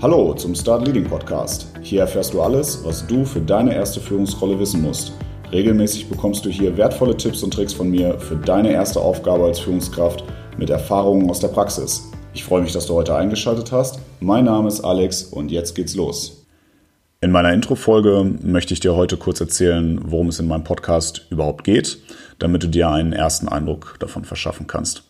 Hallo zum Start Leading Podcast. Hier erfährst du alles, was du für deine erste Führungsrolle wissen musst. Regelmäßig bekommst du hier wertvolle Tipps und Tricks von mir für deine erste Aufgabe als Führungskraft mit Erfahrungen aus der Praxis. Ich freue mich, dass du heute eingeschaltet hast. Mein Name ist Alex und jetzt geht's los. In meiner Intro-Folge möchte ich dir heute kurz erzählen, worum es in meinem Podcast überhaupt geht, damit du dir einen ersten Eindruck davon verschaffen kannst.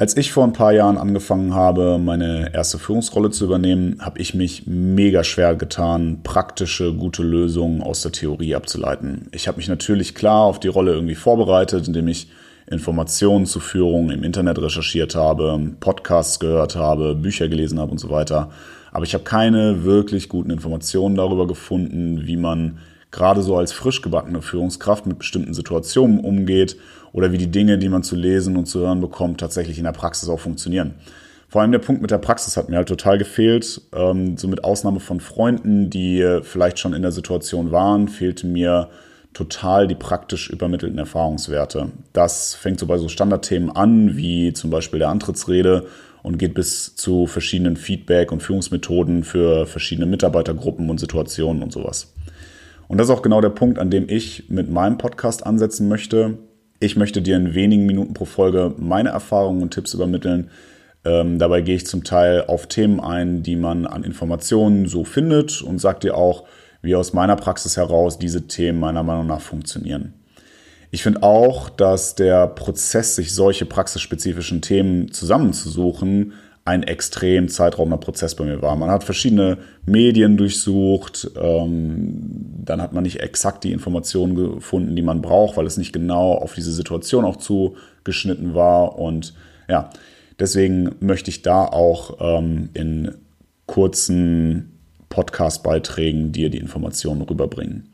Als ich vor ein paar Jahren angefangen habe, meine erste Führungsrolle zu übernehmen, habe ich mich mega schwer getan, praktische, gute Lösungen aus der Theorie abzuleiten. Ich habe mich natürlich klar auf die Rolle irgendwie vorbereitet, indem ich Informationen zur Führung im Internet recherchiert habe, Podcasts gehört habe, Bücher gelesen habe und so weiter. Aber ich habe keine wirklich guten Informationen darüber gefunden, wie man gerade so als frisch gebackene Führungskraft mit bestimmten Situationen umgeht oder wie die Dinge, die man zu lesen und zu hören bekommt, tatsächlich in der Praxis auch funktionieren. Vor allem der Punkt mit der Praxis hat mir halt total gefehlt. Ähm, so mit Ausnahme von Freunden, die vielleicht schon in der Situation waren, fehlte mir total die praktisch übermittelten Erfahrungswerte. Das fängt so bei so Standardthemen an, wie zum Beispiel der Antrittsrede und geht bis zu verschiedenen Feedback- und Führungsmethoden für verschiedene Mitarbeitergruppen und Situationen und sowas. Und das ist auch genau der Punkt, an dem ich mit meinem Podcast ansetzen möchte. Ich möchte dir in wenigen Minuten pro Folge meine Erfahrungen und Tipps übermitteln. Ähm, dabei gehe ich zum Teil auf Themen ein, die man an Informationen so findet und sage dir auch, wie aus meiner Praxis heraus diese Themen meiner Meinung nach funktionieren. Ich finde auch, dass der Prozess, sich solche praxisspezifischen Themen zusammenzusuchen, ein extrem zeitraubender Prozess bei mir war. Man hat verschiedene Medien durchsucht, ähm, dann hat man nicht exakt die Informationen gefunden, die man braucht, weil es nicht genau auf diese Situation auch zugeschnitten war. Und ja, deswegen möchte ich da auch ähm, in kurzen Podcast-Beiträgen dir die Informationen rüberbringen.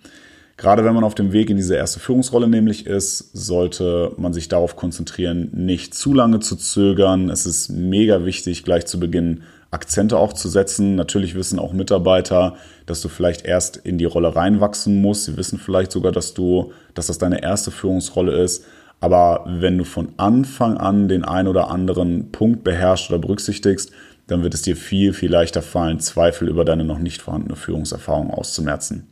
Gerade wenn man auf dem Weg in diese erste Führungsrolle nämlich ist, sollte man sich darauf konzentrieren, nicht zu lange zu zögern. Es ist mega wichtig, gleich zu Beginn Akzente auch zu setzen. Natürlich wissen auch Mitarbeiter, dass du vielleicht erst in die Rolle reinwachsen musst. Sie wissen vielleicht sogar, dass du, dass das deine erste Führungsrolle ist. Aber wenn du von Anfang an den ein oder anderen Punkt beherrschst oder berücksichtigst, dann wird es dir viel, viel leichter fallen, Zweifel über deine noch nicht vorhandene Führungserfahrung auszumerzen.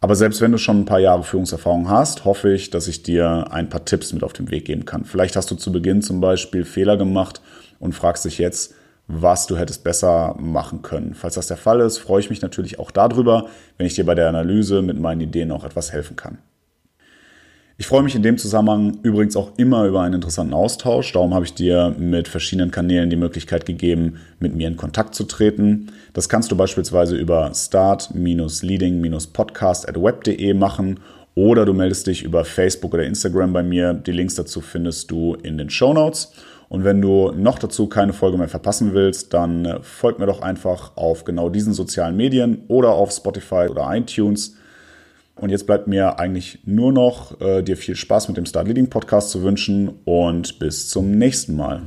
Aber selbst wenn du schon ein paar Jahre Führungserfahrung hast, hoffe ich, dass ich dir ein paar Tipps mit auf den Weg geben kann. Vielleicht hast du zu Beginn zum Beispiel Fehler gemacht und fragst dich jetzt, was du hättest besser machen können. Falls das der Fall ist, freue ich mich natürlich auch darüber, wenn ich dir bei der Analyse mit meinen Ideen auch etwas helfen kann. Ich freue mich in dem Zusammenhang übrigens auch immer über einen interessanten Austausch. Darum habe ich dir mit verschiedenen Kanälen die Möglichkeit gegeben, mit mir in Kontakt zu treten. Das kannst du beispielsweise über start-leading-podcast at web.de machen oder du meldest dich über Facebook oder Instagram bei mir. Die Links dazu findest du in den Show Notes. Und wenn du noch dazu keine Folge mehr verpassen willst, dann folg mir doch einfach auf genau diesen sozialen Medien oder auf Spotify oder iTunes. Und jetzt bleibt mir eigentlich nur noch äh, dir viel Spaß mit dem Start Leading Podcast zu wünschen und bis zum nächsten Mal.